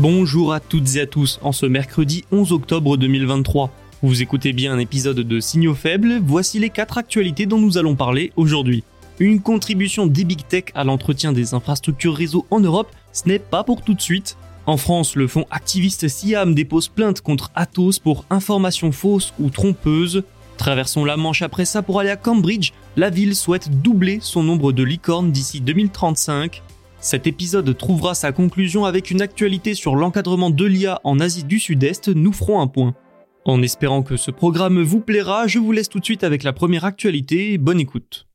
Bonjour à toutes et à tous en ce mercredi 11 octobre 2023. Vous écoutez bien un épisode de Signaux faibles, voici les quatre actualités dont nous allons parler aujourd'hui. Une contribution des big tech à l'entretien des infrastructures réseau en Europe, ce n'est pas pour tout de suite. En France, le fonds activiste Siam dépose plainte contre Atos pour information fausse ou trompeuse. Traversons la Manche après ça pour aller à Cambridge. La ville souhaite doubler son nombre de licornes d'ici 2035. Cet épisode trouvera sa conclusion avec une actualité sur l'encadrement de l'IA en Asie du Sud-Est, nous ferons un point. En espérant que ce programme vous plaira, je vous laisse tout de suite avec la première actualité, bonne écoute.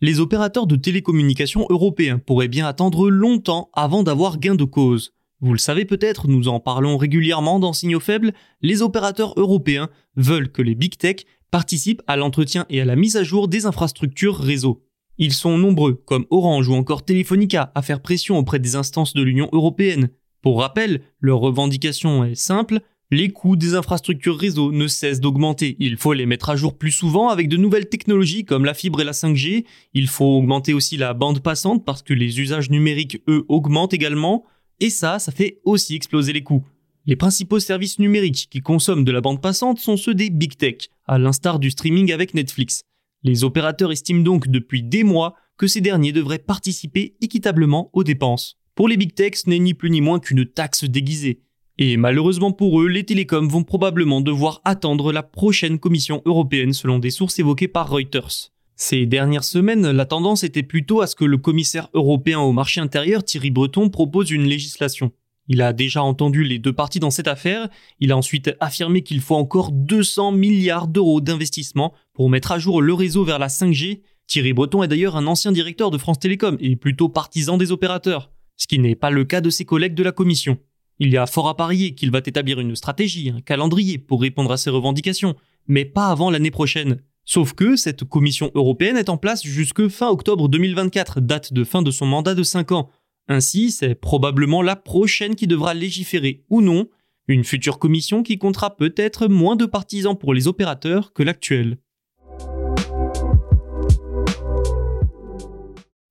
Les opérateurs de télécommunications européens pourraient bien attendre longtemps avant d'avoir gain de cause. Vous le savez peut-être, nous en parlons régulièrement dans Signaux Faibles, les opérateurs européens veulent que les big tech participent à l'entretien et à la mise à jour des infrastructures réseau. Ils sont nombreux, comme Orange ou encore Telefonica, à faire pression auprès des instances de l'Union européenne. Pour rappel, leur revendication est simple, les coûts des infrastructures réseau ne cessent d'augmenter. Il faut les mettre à jour plus souvent avec de nouvelles technologies comme la fibre et la 5G. Il faut augmenter aussi la bande passante parce que les usages numériques, eux, augmentent également. Et ça, ça fait aussi exploser les coûts. Les principaux services numériques qui consomment de la bande passante sont ceux des big tech, à l'instar du streaming avec Netflix. Les opérateurs estiment donc depuis des mois que ces derniers devraient participer équitablement aux dépenses. Pour les big tech, ce n'est ni plus ni moins qu'une taxe déguisée. Et malheureusement pour eux, les télécoms vont probablement devoir attendre la prochaine Commission européenne selon des sources évoquées par Reuters. Ces dernières semaines, la tendance était plutôt à ce que le commissaire européen au marché intérieur Thierry Breton propose une législation. Il a déjà entendu les deux parties dans cette affaire, il a ensuite affirmé qu'il faut encore 200 milliards d'euros d'investissement pour mettre à jour le réseau vers la 5G. Thierry Breton est d'ailleurs un ancien directeur de France Télécom et plutôt partisan des opérateurs, ce qui n'est pas le cas de ses collègues de la Commission. Il y a fort à parier qu'il va établir une stratégie, un calendrier pour répondre à ces revendications, mais pas avant l'année prochaine. Sauf que cette Commission européenne est en place jusque fin octobre 2024, date de fin de son mandat de 5 ans, ainsi, c'est probablement la prochaine qui devra légiférer ou non, une future commission qui comptera peut-être moins de partisans pour les opérateurs que l'actuelle.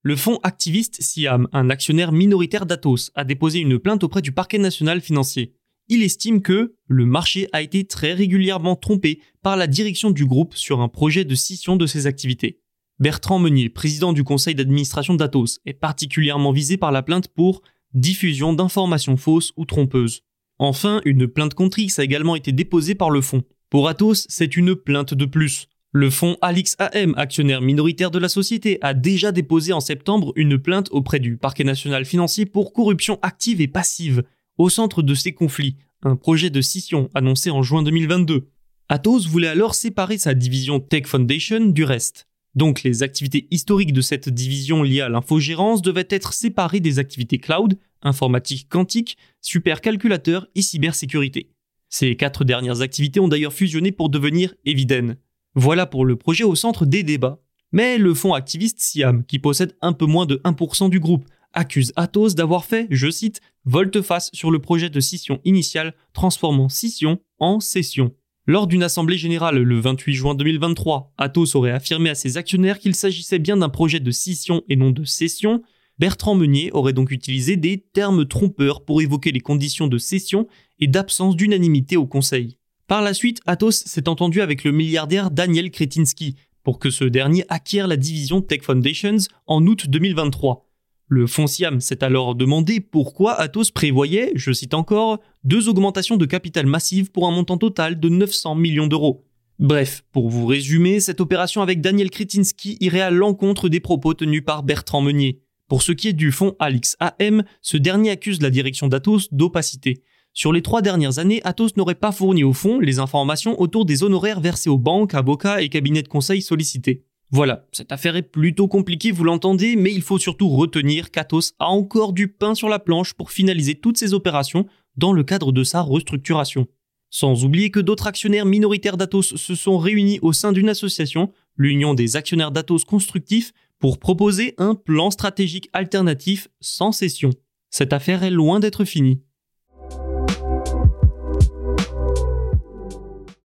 Le fonds activiste Siam, un actionnaire minoritaire d'Atos, a déposé une plainte auprès du parquet national financier. Il estime que le marché a été très régulièrement trompé par la direction du groupe sur un projet de scission de ses activités. Bertrand Meunier, président du conseil d'administration d'Atos, est particulièrement visé par la plainte pour diffusion d'informations fausses ou trompeuses. Enfin, une plainte contre X a également été déposée par le fonds. Pour Atos, c'est une plainte de plus. Le fonds Alix AM, actionnaire minoritaire de la société, a déjà déposé en septembre une plainte auprès du parquet national financier pour corruption active et passive. Au centre de ces conflits, un projet de scission annoncé en juin 2022. Atos voulait alors séparer sa division Tech Foundation du reste. Donc les activités historiques de cette division liées à l'infogérance devaient être séparées des activités cloud, informatique quantique, supercalculateur et cybersécurité. Ces quatre dernières activités ont d'ailleurs fusionné pour devenir Eviden. Voilà pour le projet au centre des débats. Mais le fonds activiste Siam, qui possède un peu moins de 1% du groupe, accuse Atos d'avoir fait, je cite, volte-face sur le projet de scission initial, transformant scission en cession. Lors d'une assemblée générale le 28 juin 2023, Atos aurait affirmé à ses actionnaires qu'il s'agissait bien d'un projet de scission et non de cession. Bertrand Meunier aurait donc utilisé des termes trompeurs pour évoquer les conditions de cession et d'absence d'unanimité au Conseil. Par la suite, Athos s'est entendu avec le milliardaire Daniel Kretinsky pour que ce dernier acquiert la division Tech Foundations en août 2023. Le Fonciam s'est alors demandé pourquoi Athos prévoyait, je cite encore, deux augmentations de capital massives pour un montant total de 900 millions d'euros. Bref, pour vous résumer, cette opération avec Daniel Kretinsky irait à l'encontre des propos tenus par Bertrand Meunier. Pour ce qui est du fonds Alix AM, ce dernier accuse la direction d'Atos d'opacité. Sur les trois dernières années, Atos n'aurait pas fourni au fond les informations autour des honoraires versés aux banques, avocats et cabinets de conseil sollicités. Voilà, cette affaire est plutôt compliquée, vous l'entendez, mais il faut surtout retenir qu'Atos a encore du pain sur la planche pour finaliser toutes ses opérations dans le cadre de sa restructuration. Sans oublier que d'autres actionnaires minoritaires d'Atos se sont réunis au sein d'une association, l'Union des actionnaires d'Atos constructifs, pour proposer un plan stratégique alternatif sans cession. Cette affaire est loin d'être finie.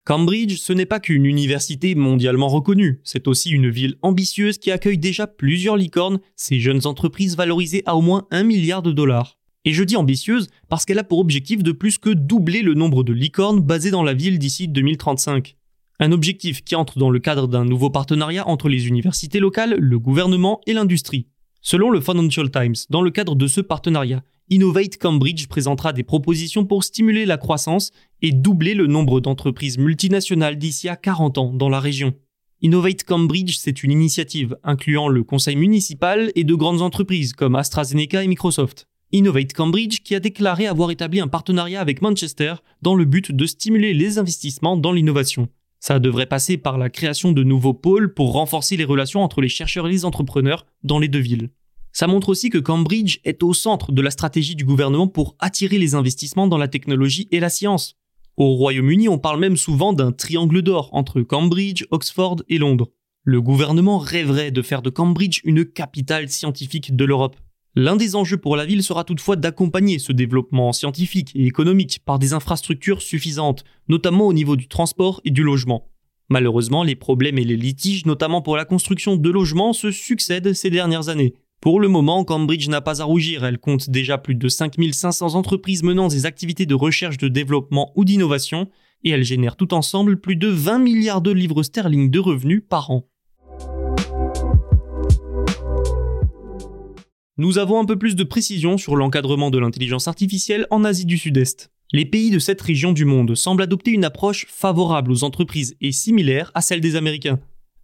Cambridge, ce n'est pas qu'une université mondialement reconnue, c'est aussi une ville ambitieuse qui accueille déjà plusieurs licornes, ces jeunes entreprises valorisées à au moins 1 milliard de dollars. Et je dis ambitieuse parce qu'elle a pour objectif de plus que doubler le nombre de licornes basées dans la ville d'ici 2035. Un objectif qui entre dans le cadre d'un nouveau partenariat entre les universités locales, le gouvernement et l'industrie. Selon le Financial Times, dans le cadre de ce partenariat, Innovate Cambridge présentera des propositions pour stimuler la croissance et doubler le nombre d'entreprises multinationales d'ici à 40 ans dans la région. Innovate Cambridge, c'est une initiative incluant le conseil municipal et de grandes entreprises comme AstraZeneca et Microsoft. Innovate Cambridge qui a déclaré avoir établi un partenariat avec Manchester dans le but de stimuler les investissements dans l'innovation. Ça devrait passer par la création de nouveaux pôles pour renforcer les relations entre les chercheurs et les entrepreneurs dans les deux villes. Ça montre aussi que Cambridge est au centre de la stratégie du gouvernement pour attirer les investissements dans la technologie et la science. Au Royaume-Uni, on parle même souvent d'un triangle d'or entre Cambridge, Oxford et Londres. Le gouvernement rêverait de faire de Cambridge une capitale scientifique de l'Europe. L'un des enjeux pour la ville sera toutefois d'accompagner ce développement scientifique et économique par des infrastructures suffisantes, notamment au niveau du transport et du logement. Malheureusement, les problèmes et les litiges, notamment pour la construction de logements, se succèdent ces dernières années. Pour le moment, Cambridge n'a pas à rougir, elle compte déjà plus de 5500 entreprises menant des activités de recherche, de développement ou d'innovation, et elle génère tout ensemble plus de 20 milliards de livres sterling de revenus par an. Nous avons un peu plus de précision sur l'encadrement de l'intelligence artificielle en Asie du Sud-Est. Les pays de cette région du monde semblent adopter une approche favorable aux entreprises et similaire à celle des Américains.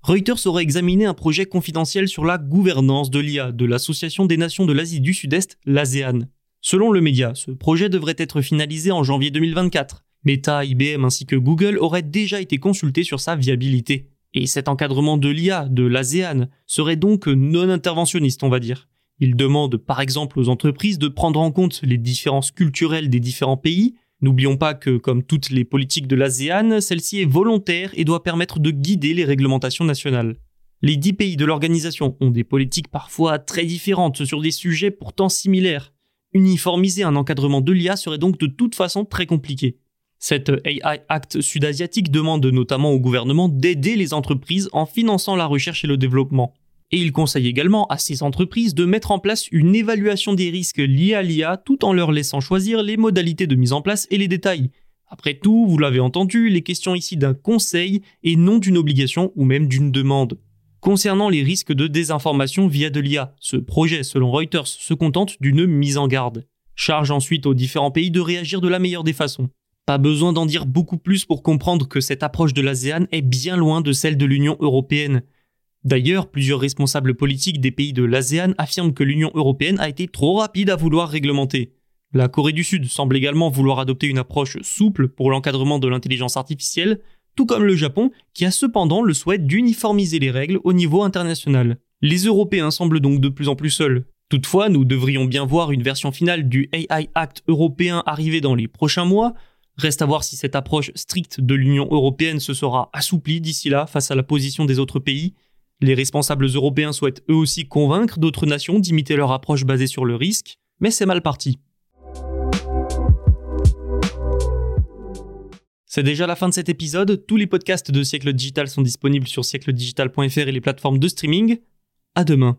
Reuters aurait examiné un projet confidentiel sur la gouvernance de l'IA de l'Association des Nations de l'Asie du Sud-Est, l'ASEAN. Selon le média, ce projet devrait être finalisé en janvier 2024. Meta, IBM ainsi que Google auraient déjà été consultés sur sa viabilité. Et cet encadrement de l'IA de l'ASEAN serait donc non interventionniste, on va dire. Il demande par exemple aux entreprises de prendre en compte les différences culturelles des différents pays, N'oublions pas que, comme toutes les politiques de l'ASEAN, celle-ci est volontaire et doit permettre de guider les réglementations nationales. Les dix pays de l'organisation ont des politiques parfois très différentes sur des sujets pourtant similaires. Uniformiser un encadrement de l'IA serait donc de toute façon très compliqué. Cette AI Act sud-asiatique demande notamment au gouvernement d'aider les entreprises en finançant la recherche et le développement. Et il conseille également à ces entreprises de mettre en place une évaluation des risques liés à l'IA tout en leur laissant choisir les modalités de mise en place et les détails. Après tout, vous l'avez entendu, les questions ici d'un conseil et non d'une obligation ou même d'une demande. Concernant les risques de désinformation via de l'IA, ce projet, selon Reuters, se contente d'une mise en garde. Charge ensuite aux différents pays de réagir de la meilleure des façons. Pas besoin d'en dire beaucoup plus pour comprendre que cette approche de l'ASEAN est bien loin de celle de l'Union européenne. D'ailleurs, plusieurs responsables politiques des pays de l'ASEAN affirment que l'Union européenne a été trop rapide à vouloir réglementer. La Corée du Sud semble également vouloir adopter une approche souple pour l'encadrement de l'intelligence artificielle, tout comme le Japon, qui a cependant le souhait d'uniformiser les règles au niveau international. Les Européens semblent donc de plus en plus seuls. Toutefois, nous devrions bien voir une version finale du AI Act européen arriver dans les prochains mois. Reste à voir si cette approche stricte de l'Union européenne se sera assouplie d'ici là face à la position des autres pays. Les responsables européens souhaitent eux aussi convaincre d'autres nations d'imiter leur approche basée sur le risque, mais c'est mal parti. C'est déjà la fin de cet épisode. Tous les podcasts de Siècle Digital sont disponibles sur siècledigital.fr et les plateformes de streaming. À demain.